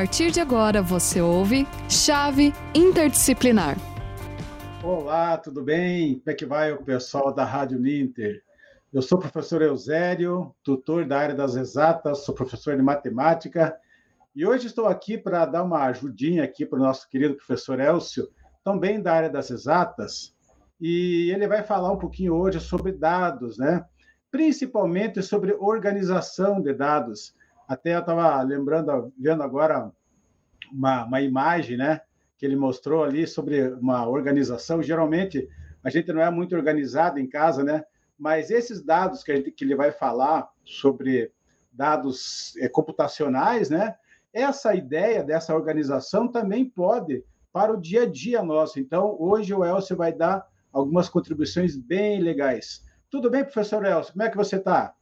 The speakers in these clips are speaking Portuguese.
partir de agora você ouve Chave Interdisciplinar. Olá, tudo bem? Como é que vai o pessoal da Rádio Ninter? Eu sou o professor Eusério, tutor da área das exatas, sou professor de matemática e hoje estou aqui para dar uma ajudinha aqui para o nosso querido professor Elcio, também da área das exatas, e ele vai falar um pouquinho hoje sobre dados, né? Principalmente sobre organização de dados. Até eu estava lembrando, vendo agora uma, uma imagem, né? Que ele mostrou ali sobre uma organização. Geralmente a gente não é muito organizado em casa, né? Mas esses dados que, a gente, que ele vai falar sobre dados é, computacionais, né? Essa ideia dessa organização também pode para o dia a dia nosso. Então, hoje o Elcio vai dar algumas contribuições bem legais. Tudo bem, professor Elcio? Como é que você está?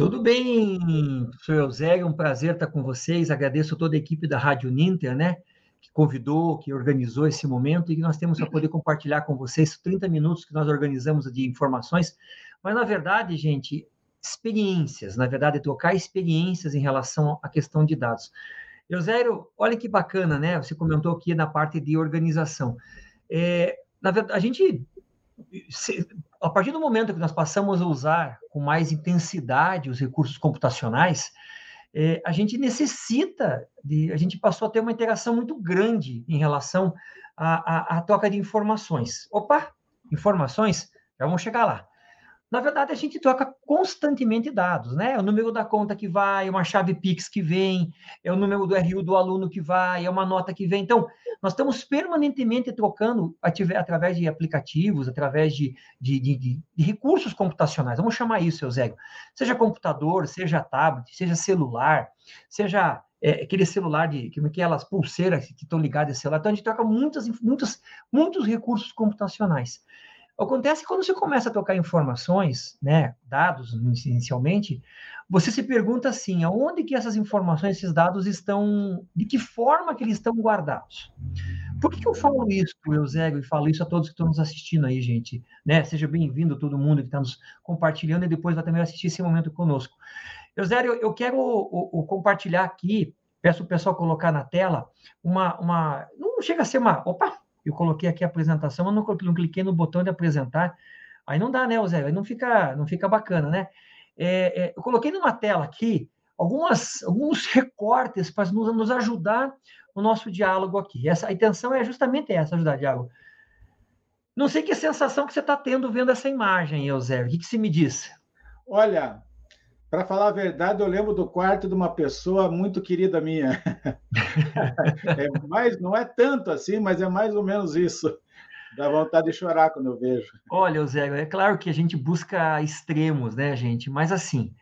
Tudo bem, professor Eusébio, um prazer estar com vocês. Agradeço toda a equipe da Rádio Ninter, né? Que convidou, que organizou esse momento e que nós temos para poder compartilhar com vocês 30 minutos que nós organizamos de informações mas, na verdade, gente, experiências, na verdade, trocar experiências em relação à questão de dados. Eusério, olha que bacana, né? Você comentou aqui na parte de organização. É, na verdade, a gente, a partir do momento que nós passamos a usar com mais intensidade os recursos computacionais, é, a gente necessita de, a gente passou a ter uma interação muito grande em relação à, à, à troca de informações. Opa, informações, já vamos chegar lá. Na verdade, a gente troca constantemente dados, né? É o número da conta que vai, é uma chave Pix que vem, é o número do RU do aluno que vai, é uma nota que vem. Então, nós estamos permanentemente trocando através de aplicativos, através de, de, de, de recursos computacionais. Vamos chamar isso, Eusébio. Seja computador, seja tablet, seja celular, seja é, aquele celular de que, aquelas pulseiras que estão ligadas ao celular. Então, a gente troca muitas, muitos, muitos recursos computacionais. Acontece que quando você começa a trocar informações, né, dados inicialmente, você se pergunta assim, aonde que essas informações, esses dados estão, de que forma que eles estão guardados? Por que, que eu falo isso, Eusébio, e falo isso a todos que estão nos assistindo aí, gente? Né? Seja bem-vindo todo mundo que está nos compartilhando e depois vai também assistir esse momento conosco. Eusébio, eu quero o, o, compartilhar aqui, peço o pessoal colocar na tela, uma, uma, não chega a ser uma, opa, eu coloquei aqui a apresentação, mas não, não cliquei no botão de apresentar. Aí não dá, né, Zé? Aí não fica, não fica bacana, né? É, é, eu coloquei numa tela aqui algumas, alguns recortes para nos, nos ajudar no nosso diálogo aqui. Essa, a intenção é justamente essa, ajudar o diálogo. Não sei que sensação que você está tendo vendo essa imagem, Eusébio. O que, que você me diz? Olha, para falar a verdade, eu lembro do quarto de uma pessoa muito querida minha. é mais, não é tanto assim, mas é mais ou menos isso. Dá vontade de chorar quando eu vejo. Olha, Zé, é claro que a gente busca extremos, né, gente? Mas assim,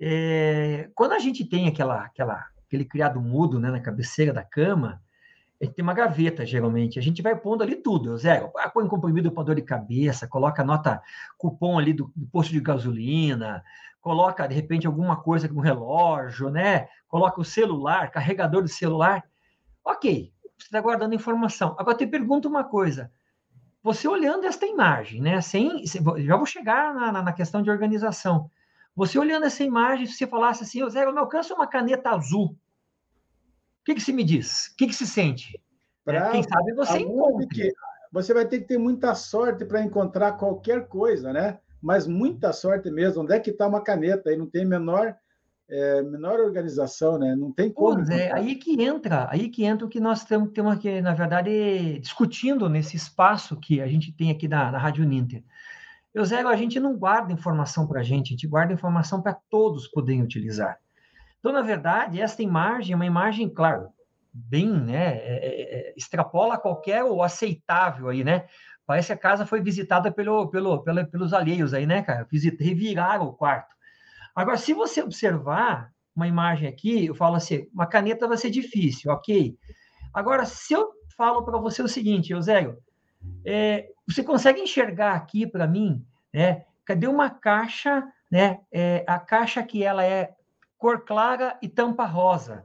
é... quando a gente tem aquela, aquela, aquele criado mudo né, na cabeceira da cama, a gente tem uma gaveta, geralmente. A gente vai pondo ali tudo, Zé. Põe comprimido para dor de cabeça, coloca nota, cupom ali do, do posto de gasolina, coloca, de repente, alguma coisa como relógio, né? Coloca o celular, carregador de celular. Ok, você está guardando informação. Agora, te pergunto uma coisa. Você olhando esta imagem, né? Sem, já vou chegar na, na questão de organização. Você olhando essa imagem, se você falasse assim, Zé, eu me alcanço uma caneta azul. O que, que se me diz? O que, que se sente? Pra, Quem sabe você encontra. Que, você vai ter que ter muita sorte para encontrar qualquer coisa, né? Mas muita sorte mesmo. Onde é que está uma caneta? Aí não tem menor é, menor organização, né? Não tem como. Pois é, aí que entra, aí que entra o que nós temos, temos aqui, na verdade, discutindo nesse espaço que a gente tem aqui na, na Rádio Ninter. Eusébio, a gente não guarda informação para a gente, a gente guarda informação para todos poderem utilizar. Então, na verdade, esta imagem é uma imagem, claro, bem, né, é, é, é extrapola qualquer o aceitável aí, né? Parece que a casa foi visitada pelo, pelo, pelo, pelos alheios aí, né, cara? Visitei, reviraram o quarto. Agora, se você observar uma imagem aqui, eu falo assim, uma caneta vai ser difícil, ok? Agora, se eu falo para você o seguinte, Eusébio, é, você consegue enxergar aqui para mim, né? Cadê uma caixa, né? É, a caixa que ela é cor clara e tampa rosa.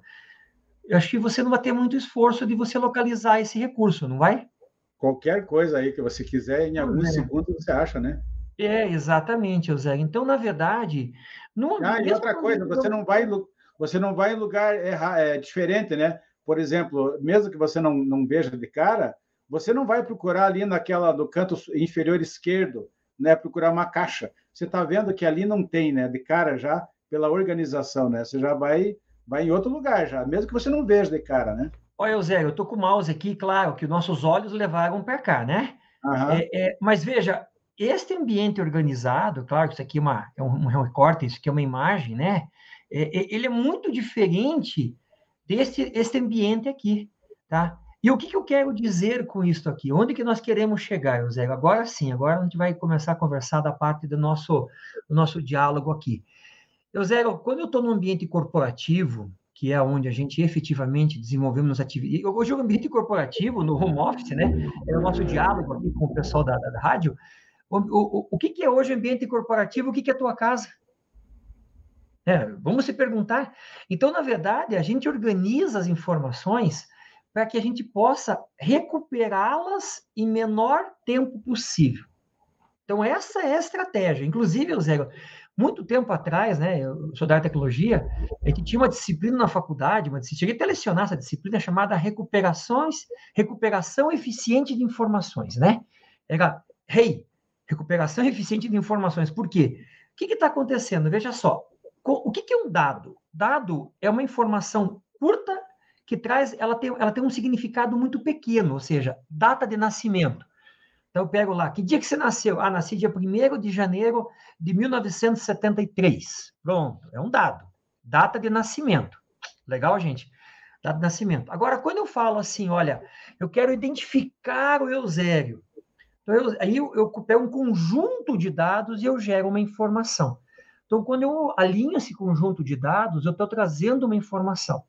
Eu acho que você não vai ter muito esforço de você localizar esse recurso, não vai? Qualquer coisa aí que você quiser, em alguns é. segundos você acha, né? É, exatamente, José. Então, na verdade. No, ah, e outra coisa, você não vai, você não vai em lugar é, é, diferente, né? por exemplo, mesmo que você não, não veja de cara, você não vai procurar ali naquela do canto inferior esquerdo, né, procurar uma caixa. Você está vendo que ali não tem, né, de cara já pela organização, né? Você já vai vai em outro lugar já, mesmo que você não veja de cara, né? Olha, Zé, eu estou com o mouse aqui, claro, que nossos olhos levaram para cá, né? Uhum. É, é, mas veja, este ambiente organizado, claro que isso aqui é, uma, é um, um recorte, isso aqui é uma imagem, né? É, é, ele é muito diferente desse este ambiente aqui, tá? E o que, que, eu quero dizer com isso aqui? Onde que nós queremos chegar, José? Agora sim, agora a gente vai começar a conversar da parte do nosso, do nosso diálogo aqui. José, quando eu estou no ambiente corporativo, que é onde a gente efetivamente desenvolvemos atividades. Hoje o ambiente corporativo, no home office, né? É o nosso diálogo aqui com o pessoal da, da, da rádio. O, o, o que, que, é hoje ambiente corporativo? O que, que é a tua casa? É, vamos se perguntar. Então, na verdade, a gente organiza as informações para que a gente possa recuperá-las em menor tempo possível. Então, essa é a estratégia. Inclusive, Zé, muito tempo atrás, né, eu sou da tecnologia, a gente tinha uma disciplina na faculdade, uma, cheguei até a lecionar essa disciplina chamada recuperações, recuperação eficiente de informações, né? Era, hey, recuperação eficiente de informações. Por quê? O que está acontecendo? Veja só, o que, que é um dado? Dado é uma informação curta que traz, ela tem, ela tem um significado muito pequeno, ou seja, data de nascimento. Então eu pego lá, que dia que você nasceu? Ah, nasci dia 1 de janeiro de 1973. Pronto, é um dado. Data de nascimento. Legal, gente? Data de nascimento. Agora, quando eu falo assim, olha, eu quero identificar o Eusébio, então eu, aí eu, eu pego um conjunto de dados e eu gero uma informação. Então, quando eu alinho esse conjunto de dados, eu estou trazendo uma informação.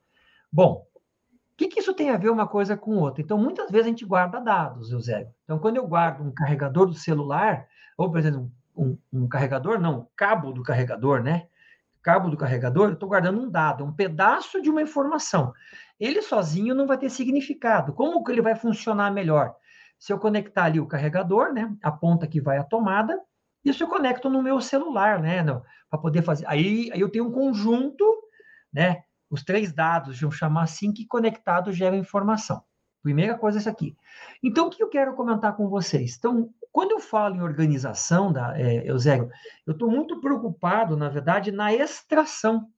Bom, que, que, isso tem a ver uma coisa com outra? Então, muitas vezes a gente guarda dados, Eusébio. Então, quando eu guardo um carregador do celular, ou, por exemplo, um, um carregador, não, cabo do carregador, né? Cabo do carregador, eu estou guardando um dado, um pedaço de uma informação. Ele sozinho não vai ter significado. Como que ele vai funcionar melhor? Se eu conectar ali o carregador, né? A ponta que vai à tomada, isso eu conecto no meu celular, né? Para poder fazer. Aí, aí eu tenho um conjunto, né? Os três dados, vamos chamar assim, que conectados geram informação. Primeira coisa é essa aqui. Então, o que eu quero comentar com vocês? Então, quando eu falo em organização, da, é, Eusébio, eu estou muito preocupado, na verdade, na extração.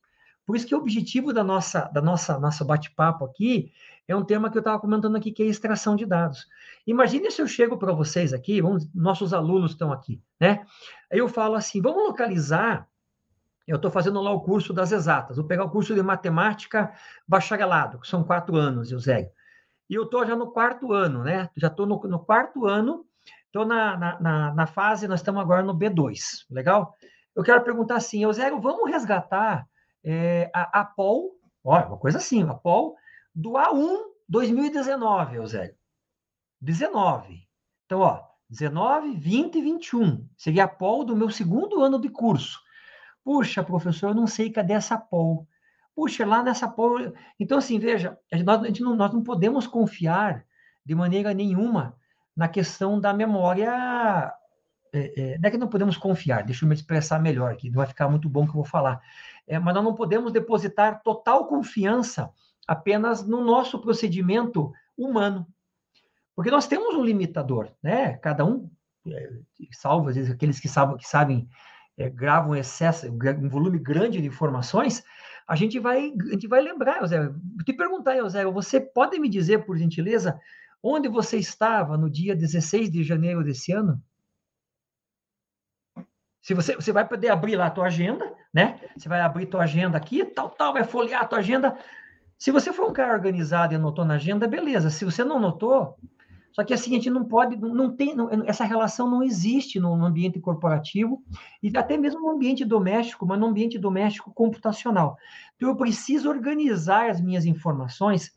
Por isso que o objetivo da nossa, da nossa, nosso bate-papo aqui é um tema que eu estava comentando aqui, que é extração de dados. Imagine se eu chego para vocês aqui, vamos, nossos alunos estão aqui, né? Eu falo assim, vamos localizar eu estou fazendo lá o curso das exatas. Vou pegar o curso de matemática bacharelado, que são quatro anos, Eusébio. E eu estou já no quarto ano, né? Já estou no, no, quarto ano, estou na, na, na, na, fase, nós estamos agora no B2, legal? Eu quero perguntar assim, Eusébio, vamos resgatar é, a, a POL, olha, uma coisa assim, a POL do A1 2019, Eusébio. 19. Então, ó, 19, 20 e 21. Seria a POL do meu segundo ano de curso. Puxa, professor, eu não sei cadê essa POL. Puxa, lá nessa POL. Então, assim, veja, nós, não, nós não podemos confiar de maneira nenhuma na questão da memória. É, é, não é que não podemos confiar, deixa eu me expressar melhor não vai ficar muito bom que eu vou falar. É, mas nós não podemos depositar total confiança apenas no nosso procedimento humano. Porque nós temos um limitador, né? Cada um, é, salvo às vezes aqueles que sabem, que sabem é, grava um excesso, um volume grande de informações, a gente vai, a gente vai lembrar, Zé. Te perguntar, Zé, você pode me dizer, por gentileza, onde você estava no dia 16 de janeiro desse ano? Se você, você vai poder abrir lá a tua agenda, né? Você vai abrir tua agenda aqui, tal, tal, vai folhear a tua agenda. Se você for um cara organizado e anotou na agenda, beleza. Se você não anotou, só que assim, a gente não pode, não tem, não, essa relação não existe no, no, ambiente corporativo e até mesmo no ambiente doméstico, mas no ambiente doméstico computacional. Então, eu preciso organizar as minhas informações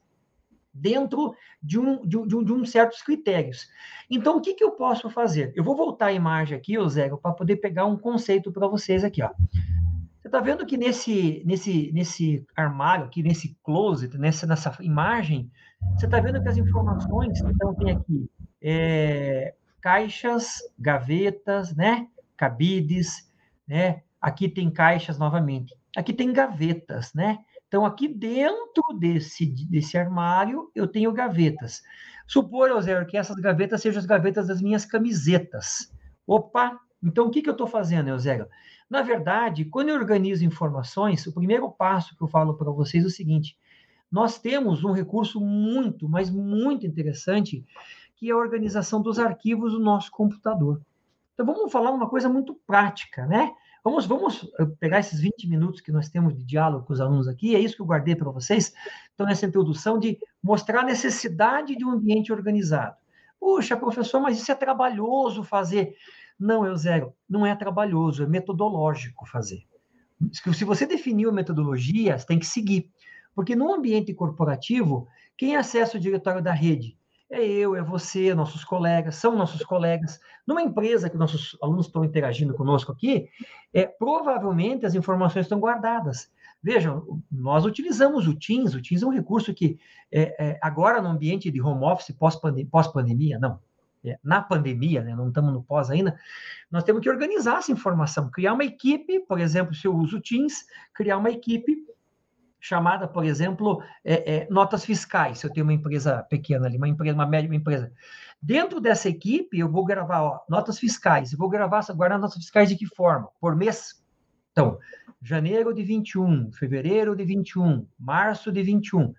dentro de um, de, um, de um certos critérios. Então, o que, que eu posso fazer? Eu vou voltar a imagem aqui, Zé, para poder pegar um conceito para vocês aqui, ó. Está vendo que nesse, nesse, nesse armário aqui, nesse closet, nessa, nessa imagem, você está vendo que as informações, então tem aqui é, caixas, gavetas, né? Cabides, né? Aqui tem caixas novamente. Aqui tem gavetas, né? Então, aqui dentro desse, desse armário, eu tenho gavetas. Supor, Eusébio, que essas gavetas sejam as gavetas das minhas camisetas. Opa! Então, o que, que eu estou fazendo, Eusébio? Na verdade, quando eu organizo informações, o primeiro passo que eu falo para vocês é o seguinte: nós temos um recurso muito, mas muito interessante, que é a organização dos arquivos do nosso computador. Então, vamos falar uma coisa muito prática, né? Vamos, vamos eh, pegar esses 20 minutos que nós temos de diálogo com os alunos aqui, é isso que eu guardei para vocês. Então, nessa introdução, de mostrar a necessidade de um ambiente organizado. Puxa, professor, mas isso é trabalhoso fazer. Não, Eusébio, não é trabalhoso, é metodológico fazer. Se você definiu a metodologia, você tem que seguir. Porque no ambiente corporativo, quem acessa o diretório da rede? É eu, é você, nossos colegas, são nossos colegas. Numa empresa que nossos alunos estão interagindo conosco aqui, é, provavelmente as informações estão guardadas. Vejam, nós utilizamos o Teams, o Teams é um recurso que, é, é, agora no ambiente de home office, pós-pandemia, não, é, na pandemia, né, não estamos no pós ainda, nós temos que organizar essa informação, criar uma equipe, por exemplo, se eu uso o Teams, criar uma equipe chamada, por exemplo, é, é, notas fiscais. Se eu tenho uma empresa pequena ali, uma empresa, uma média uma empresa. Dentro dessa equipe, eu vou gravar ó, notas fiscais. Eu vou gravar, guardar notas fiscais de que forma? Por mês? Então, janeiro de 21, fevereiro de 21, março de 21.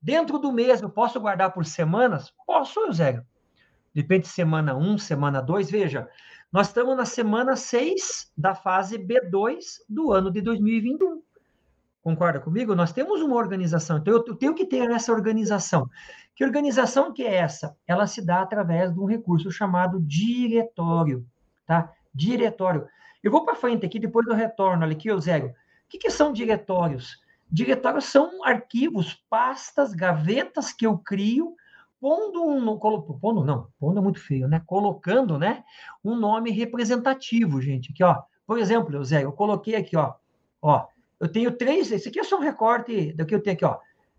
Dentro do mês, eu posso guardar por semanas? Posso, Eusébio. Depende de semana 1, semana 2. Veja, nós estamos na semana 6 da fase B2 do ano de 2021. Concorda comigo? Nós temos uma organização, então eu tenho que ter essa organização. Que organização que é essa? Ela se dá através de um recurso chamado diretório, tá? Diretório. Eu vou para frente aqui, depois eu retorno ali, aqui, Eusébio. O que, que são diretórios? Diretórios são arquivos, pastas, gavetas que eu crio, pondo um. Pondo não, pondo é muito feio, né? Colocando, né? Um nome representativo, gente. Aqui, ó. Por exemplo, Eusébio, eu coloquei aqui, ó. Ó, eu tenho três, esse aqui é só um recorte do que eu tenho aqui, ó.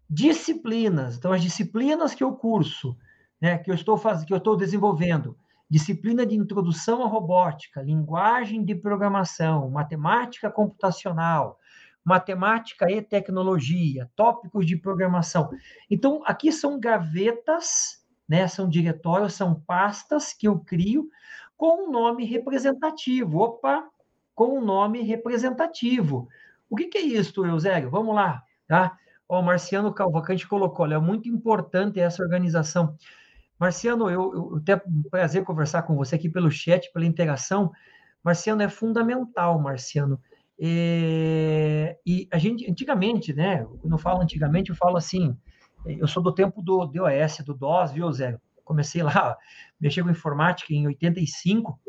Disciplinas. Então, as disciplinas que eu curso, né, que eu estou fazendo, que eu estou desenvolvendo. Disciplina de introdução à robótica, linguagem de programação, matemática computacional, matemática e tecnologia, tópicos de programação. Então, aqui são gavetas, né, são diretórios, são pastas que eu crio com um nome representativo. Opa, com um nome representativo. O que, que é isso, Eusébio? Vamos lá, tá? Ó, o Marciano Calvacante colocou, olha, é muito importante essa organização. Marciano, eu, eu tenho um prazer conversar com você aqui pelo chat, pela interação. Marciano, é fundamental, Marciano. É, e a gente, antigamente, né? Quando eu falo antigamente, eu falo assim, eu sou do tempo do DOS, do DOS, viu, Zé? Comecei lá, mexer com informática em 85,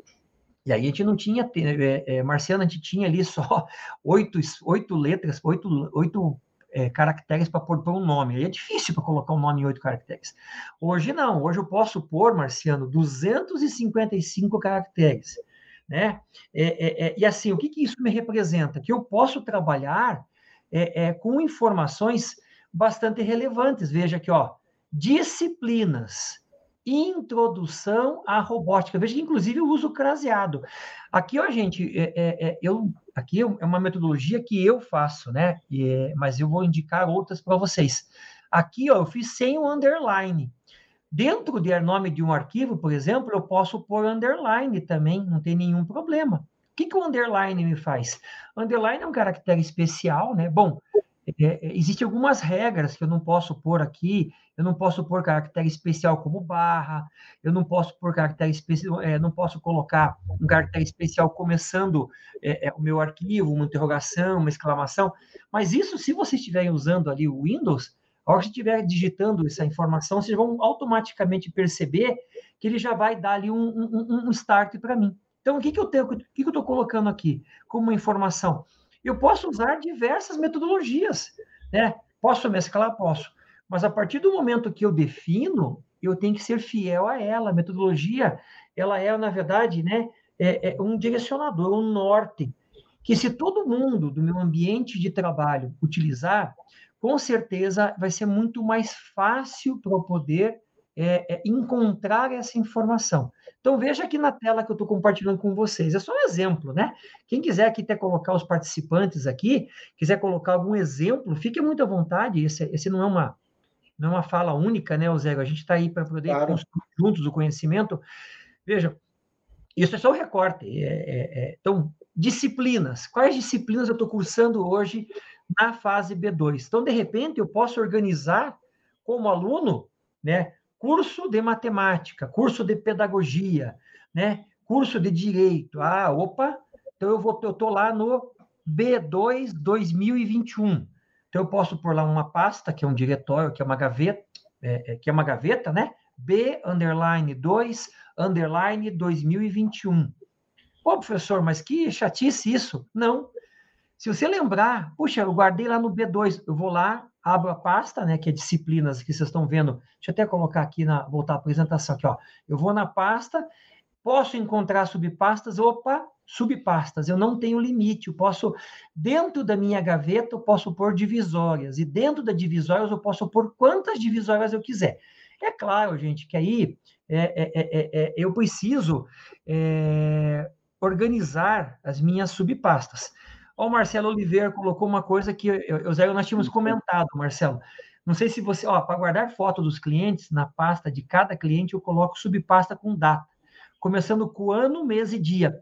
e aí a gente não tinha, é, é, Marciano, a gente tinha ali só oito, oito letras, oito, oito é, caracteres para pôr, um nome. Aí é difícil para colocar um nome em oito caracteres. Hoje não, hoje eu posso pôr, Marciano, 255 caracteres. Né? É, é, é, e assim, o que, que isso me representa? Que eu posso trabalhar é, com informações bastante relevantes. Veja aqui, ó, disciplinas introdução à robótica. Veja que, inclusive, eu uso craseado. Aqui, ó, gente, é, é, é eu, aqui é uma metodologia que eu faço, né? E, mas eu vou indicar outras para vocês. Aqui, ó, eu fiz sem o underline. Dentro do nome de um arquivo, por exemplo, eu posso pôr underline também, não tem nenhum problema. O que, que o underline me faz? Underline é um caractere especial, né? Bom, é, é, existem algumas regras que eu não posso pôr aqui, eu não posso pôr caractere especial como barra, eu não posso pôr caractere especial, é, não posso colocar um caractere especial começando é, é, o meu arquivo, uma interrogação, uma exclamação, mas isso, se vocês estiverem usando ali o Windows, a hora que estiver digitando essa informação, vocês vão automaticamente perceber que ele já vai dar ali um, um, um start para mim. Então, o que, que eu tenho, o que, que eu estou colocando aqui como informação? Eu posso usar diversas metodologias, né? Posso mesclar? Posso. Mas a partir do momento que eu defino, eu tenho que ser fiel a ela. A metodologia, ela é, na verdade, né, é, é um direcionador, um norte, que se todo mundo do meu ambiente de trabalho utilizar, com certeza vai ser muito mais fácil para eu poder é, é, encontrar essa informação. Então, veja aqui na tela que eu estou compartilhando com vocês. É só um exemplo, né? Quem quiser aqui até colocar os participantes aqui, quiser colocar algum exemplo, fique muito à vontade. Esse, esse não é uma não é uma fala única, né, Zé? A gente está aí para poder claro. construir juntos o conhecimento. Veja, isso é só um recorte. É, é, é, então, disciplinas. Quais disciplinas eu estou cursando hoje na fase B2? Então, de repente, eu posso organizar como aluno, né, curso de matemática, curso de pedagogia, né? Curso de direito. Ah, opa, então eu vou eu tô lá no B2 2021. Então eu posso pôr lá uma pasta, que é um diretório, que é uma gaveta, é, é, que é uma gaveta, né? B underline 2 underline 2021. Pô, professor, mas que chatice isso. Não. Se você lembrar, puxa, eu guardei lá no B2, eu vou lá, abro a pasta, né, que é disciplinas que vocês estão vendo. Deixa eu até colocar aqui na voltar à apresentação aqui, ó. Eu vou na pasta, posso encontrar subpastas, opa, subpastas. Eu não tenho limite, eu posso dentro da minha gaveta eu posso pôr divisórias e dentro da divisórias eu posso pôr quantas divisórias eu quiser. É claro, gente, que aí é, é, é, é eu preciso é, organizar as minhas subpastas. O Marcelo Oliveira colocou uma coisa que eu, eu, Zé, nós tínhamos comentado, Marcelo. Não sei se você, ó, para guardar foto dos clientes, na pasta de cada cliente, eu coloco subpasta com data, começando com ano, mês e dia.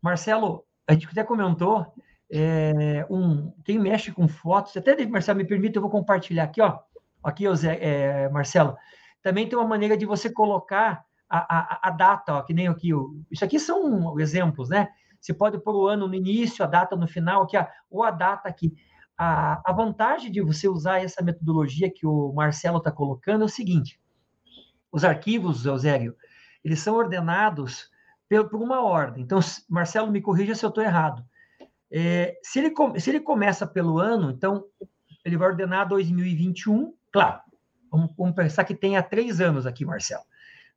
Marcelo, a gente até comentou, é, um, quem mexe com fotos, até, Marcelo, me permite, eu vou compartilhar aqui, ó. Aqui, ó, Zé, é, Marcelo. Também tem uma maneira de você colocar a, a, a data, ó, que nem aqui. Isso aqui são exemplos, né? Você pode pôr o ano no início, a data no final, aqui, ou a data aqui. A, a vantagem de você usar essa metodologia que o Marcelo está colocando é o seguinte: os arquivos, Eusébio, eles são ordenados por, uma ordem. Então, Marcelo, me corrija se eu estou errado. É, se, ele, se ele começa pelo ano, então ele vai ordenar 2021, claro. Vamos, vamos pensar que tenha três anos aqui, Marcelo.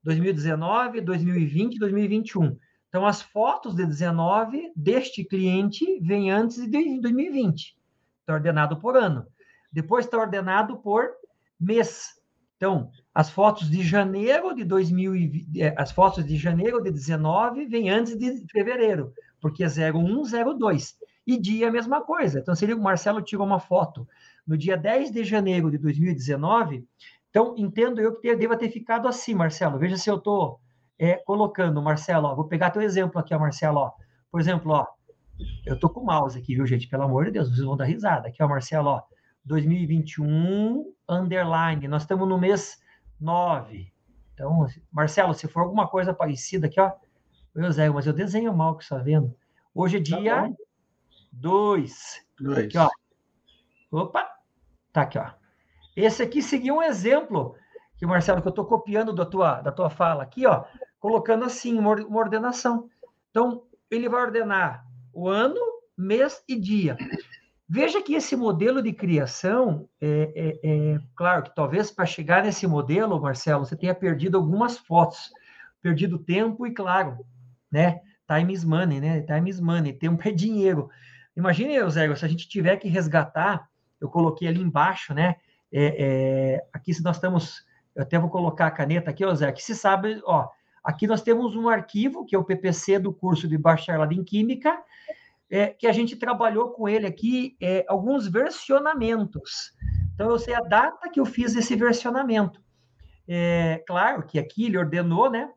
2019, 2020 2021. Então, as fotos de 19 deste cliente vêm antes de 2020. Está ordenado por ano. Depois está ordenado por mês. Então, as fotos de janeiro de 2020, é, as fotos de janeiro de 19 vêm antes de fevereiro, porque é 0102. E dia a mesma coisa. Então, se o Marcelo tirou uma foto no dia 10 de janeiro de 2019, então entendo eu que deva ter ficado assim, Marcelo. Veja se eu estou é, colocando, Marcelo, ó, vou pegar teu exemplo aqui, ó, Marcelo, ó. Por exemplo, ó, eu tô com o mouse aqui, viu, gente? Pelo amor de Deus, vocês vão dar risada. Aqui, ó, Marcelo, ó, 2021, underline, nós estamos no mês 9. Então, Marcelo, se for alguma coisa parecida aqui, ó, eu, Zé, mas eu desenho mal que está vendo. Hoje é tá dia 2. Tá aqui, ó. Opa, tá aqui, ó. Esse aqui seria um exemplo que, Marcelo, que eu estou copiando da tua, da tua fala aqui, ó, colocando assim, uma, ordenação. Então, ele vai ordenar o ano, mês e dia. Veja que esse modelo de criação, é, é, é claro que talvez para chegar nesse modelo, Marcelo, você tenha perdido algumas fotos, perdido tempo e, claro, né? Time is money, né? Time is money, tempo é dinheiro. Imagine, Eusébio, se a gente tiver que resgatar, eu coloquei ali embaixo, né? É, é, aqui se nós estamos eu até vou colocar a caneta aqui, ó, Zé, que se sabe, ó, aqui nós temos um arquivo, que é o PPC do curso de bacharelado em Química, é, que a gente trabalhou com ele aqui, é, alguns versionamentos. Então, eu sei a data que eu fiz esse versionamento. É, claro que aqui ele ordenou, né?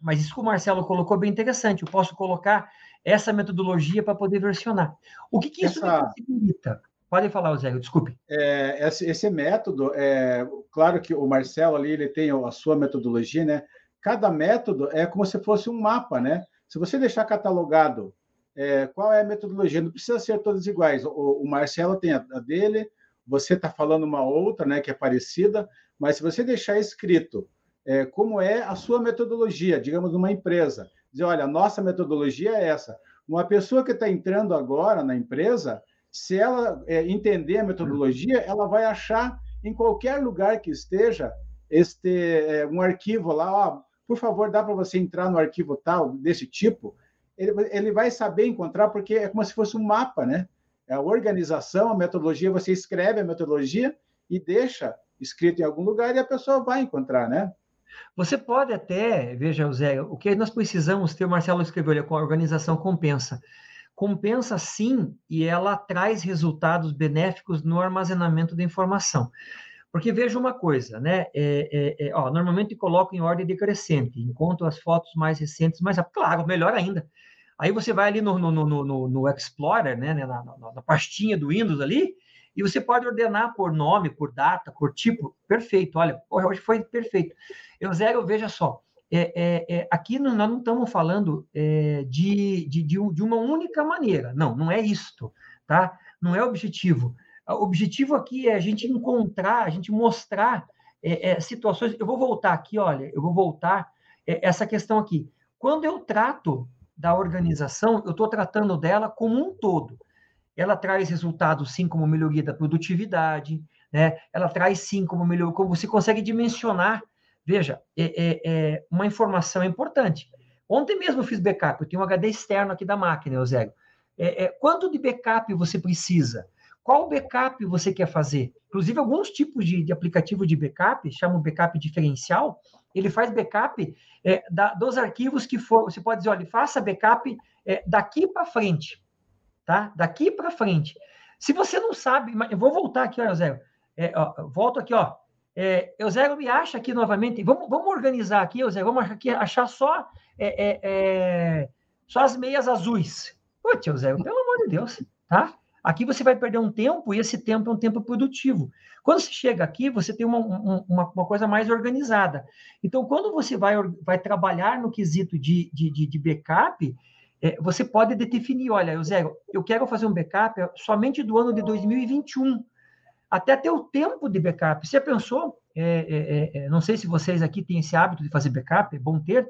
Mas isso que o Marcelo colocou é bem interessante. Eu posso colocar essa metodologia para poder versionar. O que, que isso essa... possibilita? Pode falar, Zé, desculpe. É, esse, esse, método, é, claro que o Marcelo ali ele tem a sua metodologia, né? Cada método é como se fosse um mapa, né? Se você deixar catalogado é, qual é a metodologia, não precisa ser todas iguais. O, o Marcelo tem a, a dele, você está falando uma outra, né, que é parecida, mas se você deixar escrito é, como é a sua metodologia, digamos, numa empresa, dizer, olha, a nossa metodologia é essa. Uma pessoa que está entrando agora na empresa, se ela é, entender a metodologia, ela vai achar em qualquer lugar que esteja este é, um arquivo lá, ó, por favor, dá para você entrar no arquivo tal desse tipo. Ele, ele vai saber encontrar porque é como se fosse um mapa, né? É a organização, a metodologia, você escreve a metodologia e deixa escrito em algum lugar e a pessoa vai encontrar, né? Você pode até, veja, Zé, o que nós precisamos ter, o Marcelo escreveu, com a organização compensa. Compensa sim, e ela traz resultados benéficos no armazenamento da informação. Porque veja uma coisa, né? É, é, é, ó, normalmente coloco em ordem decrescente, encontro as fotos mais recentes, mas claro, melhor ainda. Aí você vai ali no, no, no, no, no Explorer, né? Na, na, na pastinha do Windows ali, e você pode ordenar por nome, por data, por tipo. Perfeito, olha, hoje foi perfeito. Eu zero, veja só. É, é, é, aqui nós não estamos falando é, de, de, de, uma única maneira. Não, não é isto, tá? Não é objetivo. O objetivo aqui é a gente encontrar, a gente mostrar é, situações. Eu vou voltar aqui, olha, eu vou voltar essa questão aqui. Quando eu trato da organização, eu estou tratando dela como um todo ela traz resultados, sim, como melhoria da produtividade, né? ela traz, sim, como melhoria, como você consegue dimensionar. Veja, é, é, é, uma informação importante. Ontem mesmo eu fiz backup, eu tenho um HD externo aqui da máquina, Eusébio. É, é, quanto de backup você precisa? Qual backup você quer fazer? Inclusive, alguns tipos de, de aplicativo de backup, chamam backup diferencial, ele faz backup é, da, dos arquivos que for. Você pode dizer, olha, faça backup é, daqui para frente tá? Daqui para frente. Se você não sabe, eu vou voltar aqui, ó, Eusébio. É, volto aqui, ó. É, Eusébio me acha aqui novamente. Vamos, vamos organizar aqui, Eusébio. Vamos aqui achar só, é, é, é, só as meias azuis. Putz, Eusébio, pelo amor de Deus, tá? Aqui você vai perder um tempo e esse tempo é um tempo produtivo. Quando você chega aqui, você tem uma, uma, uma coisa mais organizada. Então, quando você vai, vai trabalhar no quesito de, de, de, de backup, é, você pode definir, olha, Eusébio, eu quero fazer um backup somente do ano de 2021, até ter o tempo de backup. Você pensou? É, é, é, é, não sei se vocês aqui têm esse hábito de fazer backup, é bom ter.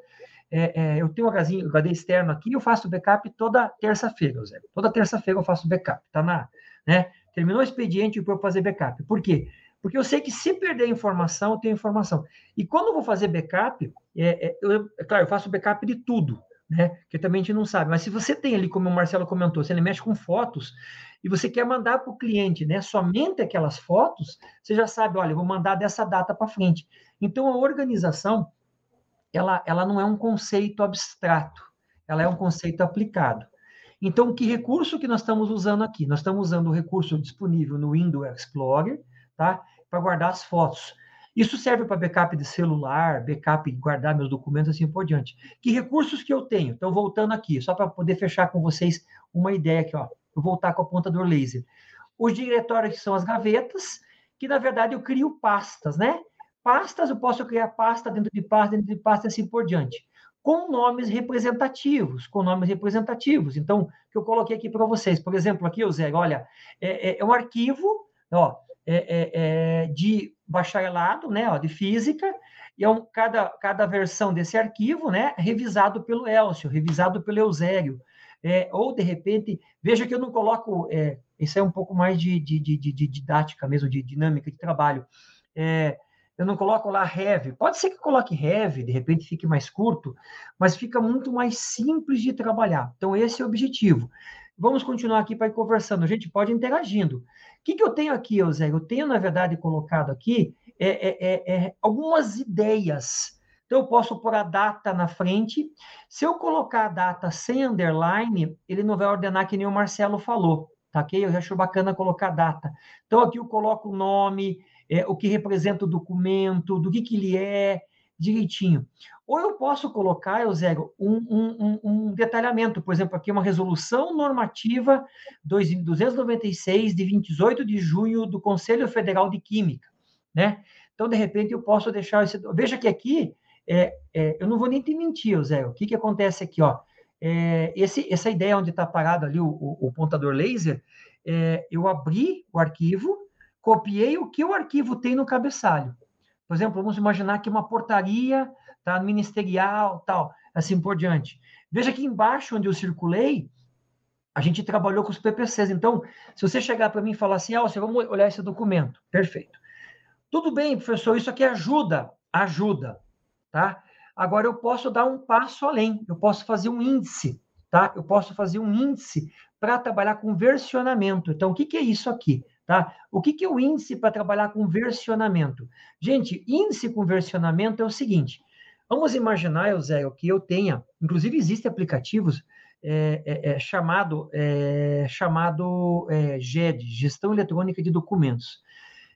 É, eu tenho um HD, um HD externo aqui, eu faço backup toda terça-feira, Eusébio. Toda terça-feira eu faço backup, tá na, né? Terminou o expediente eu fazer backup. Por quê? Porque eu sei que se perder informação, eu tenho informação. E quando eu vou fazer backup, é, eu, é claro, eu faço backup de tudo né? Que também a gente não sabe. Mas se você tem ali, como o Marcelo comentou, se ele mexe com fotos e você quer mandar para o cliente, né? Somente aquelas fotos, você já sabe, olha, vou mandar dessa data para frente. Então a organização, ela, ela não é um conceito abstrato, ela é um conceito aplicado. Então, que recurso que nós estamos usando aqui? Nós estamos usando o recurso disponível no Windows Explorer, tá? Para guardar as fotos. Isso serve para backup de celular, backup, guardar meus documentos, assim por diante. Que recursos que eu tenho? Então, voltando aqui, só para poder fechar com vocês uma ideia aqui, ó. Vou voltar com a ponta do laser. Os diretórios que são as gavetas, que na verdade eu crio pastas, né? Pastas, eu posso criar pasta dentro de pasta, dentro de pasta, assim por diante. Com nomes representativos, com nomes representativos. Então, que eu coloquei aqui para vocês. Por exemplo, aqui, Zé, olha, é, é, é um arquivo, ó, é, é, é, de bacharelado, né, ó, de física, e é um, cada, cada versão desse arquivo, né, revisado pelo Elcio, revisado pelo Eusério, é, ou de repente, veja que eu não coloco, é, isso é um pouco mais de, de, de, de, didática mesmo, de dinâmica de trabalho, é, eu não coloco lá heavy, pode ser que coloque heavy, de repente fique mais curto, mas fica muito mais simples de trabalhar, então esse é o objetivo. Vamos continuar aqui para ir conversando. A gente pode ir interagindo. Que, que eu tenho aqui, Eusébio? Eu tenho, na verdade, colocado aqui é, é, é, é, algumas ideias. Então, eu posso pôr a data na frente. Se eu colocar a data sem underline, ele não vai ordenar que nem o Marcelo falou, tá ok? Eu acho bacana colocar a data. Então, aqui eu coloco o nome, é, o que representa o documento, do que, que ele é, direitinho. Ou eu posso colocar, Eusébio, um, um, um, detalhamento, por exemplo, aqui uma resolução normativa 296 de 28 de junho do Conselho Federal de Química, né? Então, de repente, eu posso deixar esse... Veja que aqui, é, é, eu não vou nem te mentir, Eusébio, o que, que acontece aqui, ó? É, esse, essa ideia onde está parado ali o, o, o pontador laser, é, eu abri o arquivo, copiei o que o arquivo tem no cabeçalho. Por exemplo, vamos imaginar que uma portaria tá, ministerial, tal, assim por diante. Veja que embaixo onde eu circulei, a gente trabalhou com os PPCs. Então, se você chegar para mim e falar assim, ah, você vamos olhar esse documento, perfeito. Tudo bem, professor, isso aqui ajuda, ajuda, tá? Agora eu posso dar um passo além, eu posso fazer um índice, tá? Eu posso fazer um índice para trabalhar com versionamento. Então, o que, que é isso aqui? Tá? O que, que é o índice para trabalhar com versionamento? Gente, índice com versionamento é o seguinte: vamos imaginar, Eusébio, que eu tenha, inclusive existem aplicativos é, é, é, chamado, é, chamado é, GED, Gestão Eletrônica de Documentos.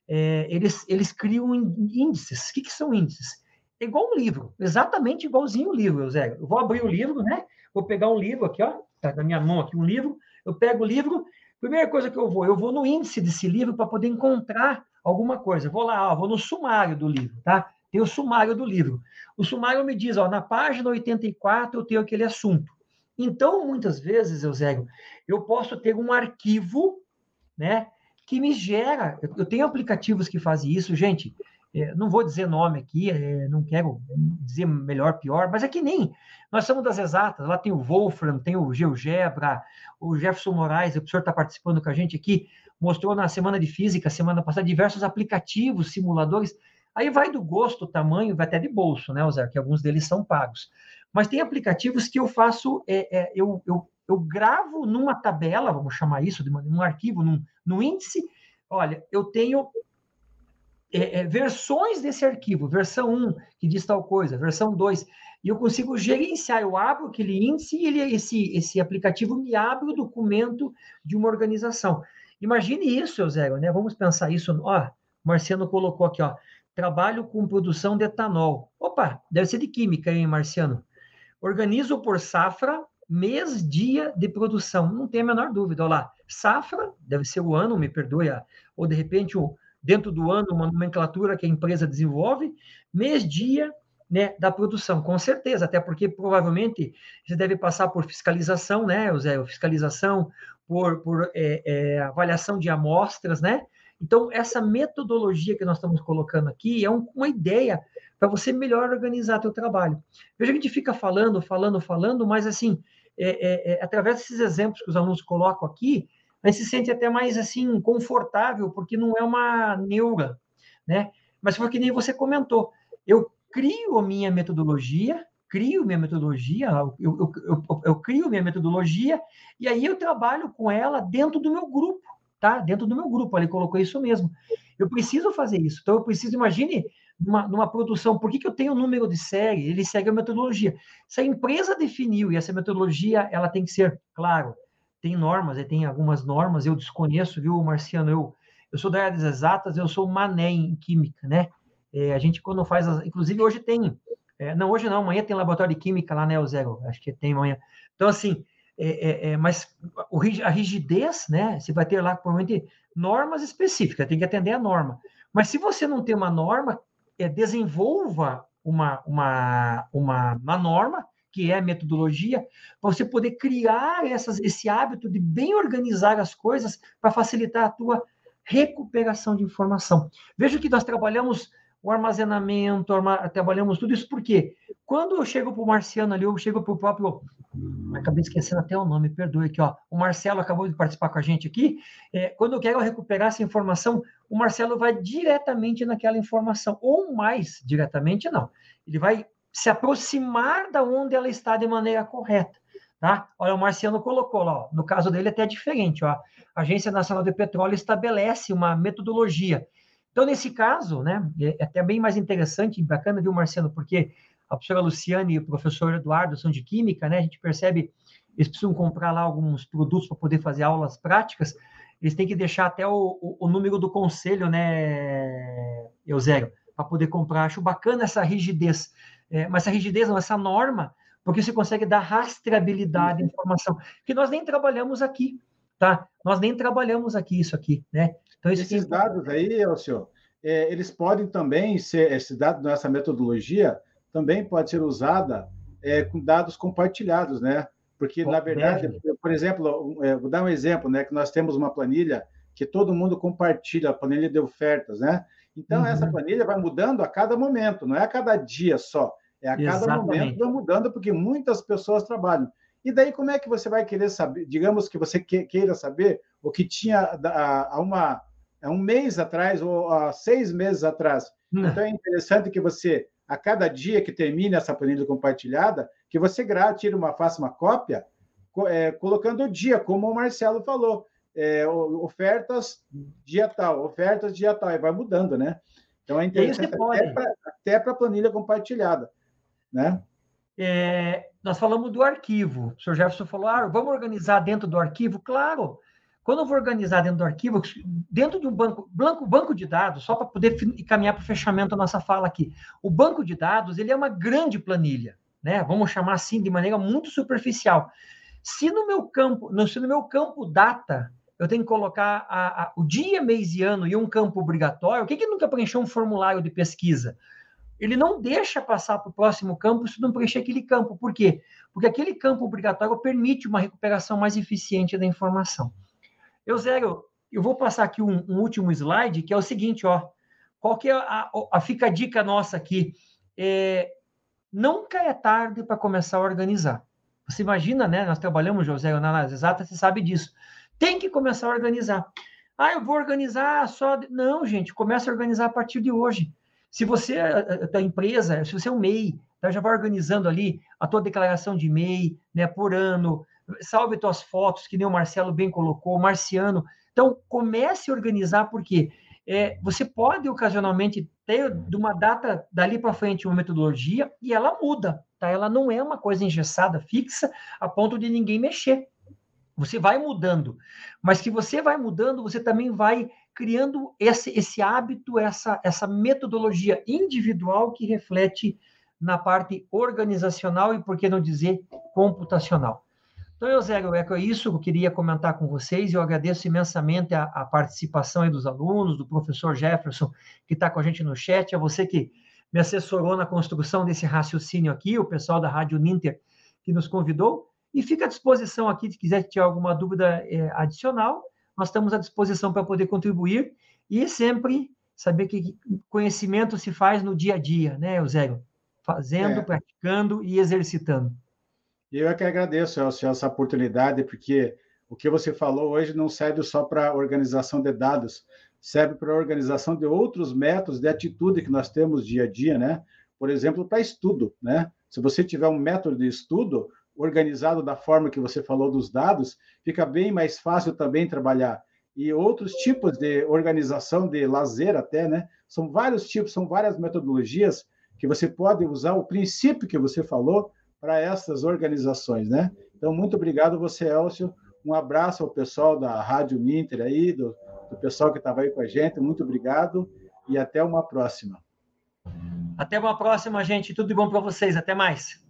É, eles, eles criam índices. O que, que são índices? É igual um livro, exatamente igualzinho o livro, Eusébio. Eu vou abrir o livro, né? Vou pegar um livro aqui, ó, tá na minha mão aqui um livro. Eu pego o livro, primeira coisa que eu vou, eu vou no índice desse livro para poder encontrar alguma coisa. Vou lá, ó, vou no sumário do livro, tá? Tem o sumário do livro. O sumário me diz, ó, na página 84 eu tenho aquele assunto. Então, muitas vezes, Eusébio, eu posso ter um arquivo, né, que me gera. Eu tenho aplicativos que fazem isso, gente. É, não vou dizer nome aqui, é, não quero dizer melhor, pior, mas é que nem nós somos das exatas. Lá tem o Wolfram, tem o GeoGebra, o Jefferson Moraes, o professor está participando com a gente aqui, mostrou na semana de física, semana passada, diversos aplicativos, simuladores. Aí vai do gosto, tamanho, vai até de bolso, né, Zé? Que alguns deles são pagos. Mas tem aplicativos que eu faço, é, é, eu, eu, eu gravo numa tabela, vamos chamar isso, de num arquivo, num, num índice. Olha, eu tenho é, é, versões desse arquivo, versão 1, que diz tal coisa, versão 2, e eu consigo gerenciar, eu abro aquele índice e ele, esse, esse aplicativo me abre o documento de uma organização. Imagine isso, Eusébio, né? Vamos pensar isso. Ó, Marciano colocou aqui, ó. Trabalho com produção de etanol. Opa, deve ser de química, hein, Marciano? Organizo por safra, mês, dia de produção. Não tem a menor dúvida. Olha lá, safra, deve ser o ano, me perdoe, ou de repente, dentro do ano, uma nomenclatura que a empresa desenvolve, mês, dia né, da produção, com certeza, até porque provavelmente você deve passar por fiscalização, né, Zé, fiscalização por, por é, é, avaliação de amostras, né? Então, essa metodologia que nós estamos colocando aqui é um, uma ideia para você melhor organizar seu trabalho. Veja que a gente fica falando, falando, falando, mas assim, é, é, é, através desses exemplos que os alunos colocam aqui, gente se sente até mais assim confortável, porque não é uma neura, né? Mas foi que nem você comentou. Eu crio a minha metodologia, crio minha metodologia, eu, eu, eu, eu, crio minha metodologia, e aí eu trabalho com ela dentro do meu grupo, tá? Dentro do meu grupo, ele colocou isso mesmo. Eu preciso fazer isso. Então, eu preciso, imagine, numa, numa produção, por que, que eu tenho o um número de série? Ele segue a metodologia. Se a empresa definiu, e essa metodologia, ela tem que ser, claro, tem normas, tem algumas normas, eu desconheço, viu, Marciano? Eu, eu sou da área das exatas, eu sou mané em química, né? É, a gente, quando faz, as, inclusive hoje tem, é, não, hoje não, amanhã tem laboratório de química lá, né, o Zero? Acho que tem amanhã. Então, assim, é, é, é mas o, a rigidez, né, você vai ter lá, provavelmente, normas específicas, tem que atender a norma. Mas se você não tem uma norma, é, desenvolva uma, uma, uma, uma norma, que é metodologia, para você poder criar essas, esse hábito de bem organizar as coisas para facilitar a tua recuperação de informação. Veja que nós trabalhamos o armazenamento, arma... trabalhamos tudo isso, porque quando eu chego para o Marciano ali, eu chego para o próprio. Acabei esquecendo até o nome, perdoe aqui, ó. O Marcelo acabou de participar com a gente aqui. É, quando eu quero recuperar essa informação, o Marcelo vai diretamente naquela informação, ou mais diretamente, não. Ele vai se aproximar da onde ela está de maneira correta. Tá? Olha, o Marciano colocou lá, ó, no caso dele é até diferente. Ó, a Agência Nacional de Petróleo estabelece uma metodologia então, nesse caso, né, é, é até bem mais interessante bacana, viu, Marcelo, porque a professora Luciane e o professor Eduardo são de Química, né, a gente percebe eles precisam comprar lá alguns produtos para poder fazer aulas práticas, eles têm que deixar até o, o, o número do conselho, né, Eusébio, para poder comprar. Acho bacana essa rigidez, é, mas essa rigidez não, essa norma, porque você consegue dar rastreabilidade à informação, que nós nem trabalhamos aqui, tá? Nós nem trabalhamos aqui isso aqui, né? Então, Esses dados aí, senhor, é, eles podem também ser, esse dado nessa metodologia também pode ser usada é, com dados compartilhados, né? Porque, na verdade, por exemplo, é, vou dar um exemplo, né? Que nós temos uma planilha que todo mundo compartilha, a planilha de ofertas, né? Então, uhum. essa planilha vai mudando a cada momento, não é a cada dia só, é a cada Exatamente. momento vai mudando, porque muitas pessoas trabalham. E daí, como é que você vai querer saber? Digamos que você queira saber o que tinha há uma há um mês atrás ou há seis meses atrás. Hum. Então é interessante que você, a cada dia que termine essa planilha compartilhada, que você grave, tire uma, faça uma cópia, é, colocando o dia, como o Marcelo falou. é, ofertas dia tal, ofertas dia tal, e vai mudando, né? Então é interessante até para a planilha compartilhada, né? É, nós falamos do arquivo. O senhor Jefferson falou, ah, vamos organizar dentro do arquivo? Claro, quando eu vou organizar dentro do arquivo, dentro de um banco, banco, banco de dados, só para poder caminhar para o fechamento da nossa fala aqui, o banco de dados ele é uma grande planilha, né? Vamos chamar assim de maneira muito superficial. Se no meu campo, se no meu campo data eu tenho que colocar a, a, o dia, mês e ano e um campo obrigatório, o que, que nunca preencheu um formulário de pesquisa? Ele não deixa passar para o próximo campo se não preencher aquele campo. Por quê? Porque aquele campo obrigatório permite uma recuperação mais eficiente da informação. Eu zero, eu vou passar aqui um, um último slide, que é o seguinte, ó. Qual que é a, a, fica a dica nossa aqui? É, nunca é tarde para começar a organizar. Você imagina, né? Nós trabalhamos, José, na análise exata, você sabe disso. Tem que começar a organizar. Ah, eu vou organizar só. Não, gente, começa a organizar a partir de hoje. Se você é da empresa, se você é um MEI, tá, já vai organizando ali a tua declaração de MEI, né, por ano, salve tuas fotos, que nem o Marcelo bem colocou, Marciano. Então, comece a organizar, porque é, você pode ocasionalmente ter de uma data dali para frente uma metodologia e ela muda, tá? Ela não é uma coisa engessada, fixa, a ponto de ninguém mexer. Você vai mudando, mas que você vai mudando, você também vai criando esse, esse hábito, essa, essa metodologia individual que reflete na parte organizacional e, por que não dizer, computacional. Então, Eusébio, é isso que eu queria comentar com vocês. Eu agradeço imensamente a, a participação dos alunos, do professor Jefferson, que está com a gente no chat, a você que me assessorou na construção desse raciocínio aqui, o pessoal da Rádio Ninter que nos convidou. E fica à disposição aqui, se quiser ter alguma dúvida é, adicional, nós estamos à disposição para poder contribuir e sempre saber que conhecimento se faz no dia a dia, né, Eusébio? Fazendo, é. praticando e exercitando. Eu é que agradeço, Elcio, essa oportunidade, porque o que você falou hoje não serve só para organização de dados, serve para organização de outros métodos de atitude que nós temos dia a dia, né? Por exemplo, para estudo, né? Se você tiver um método de estudo, organizado da forma que você falou dos dados, fica bem mais fácil também trabalhar. E outros tipos de organização de lazer até, né? São vários tipos, são várias metodologias que você pode usar o princípio que você falou para essas organizações, né? Então, muito obrigado você, Elcio. Um abraço ao pessoal da Rádio Ninter aí, do, do pessoal que estava aí com a gente. Muito obrigado e até uma próxima. Até uma próxima, gente. Tudo de bom para vocês. Até mais.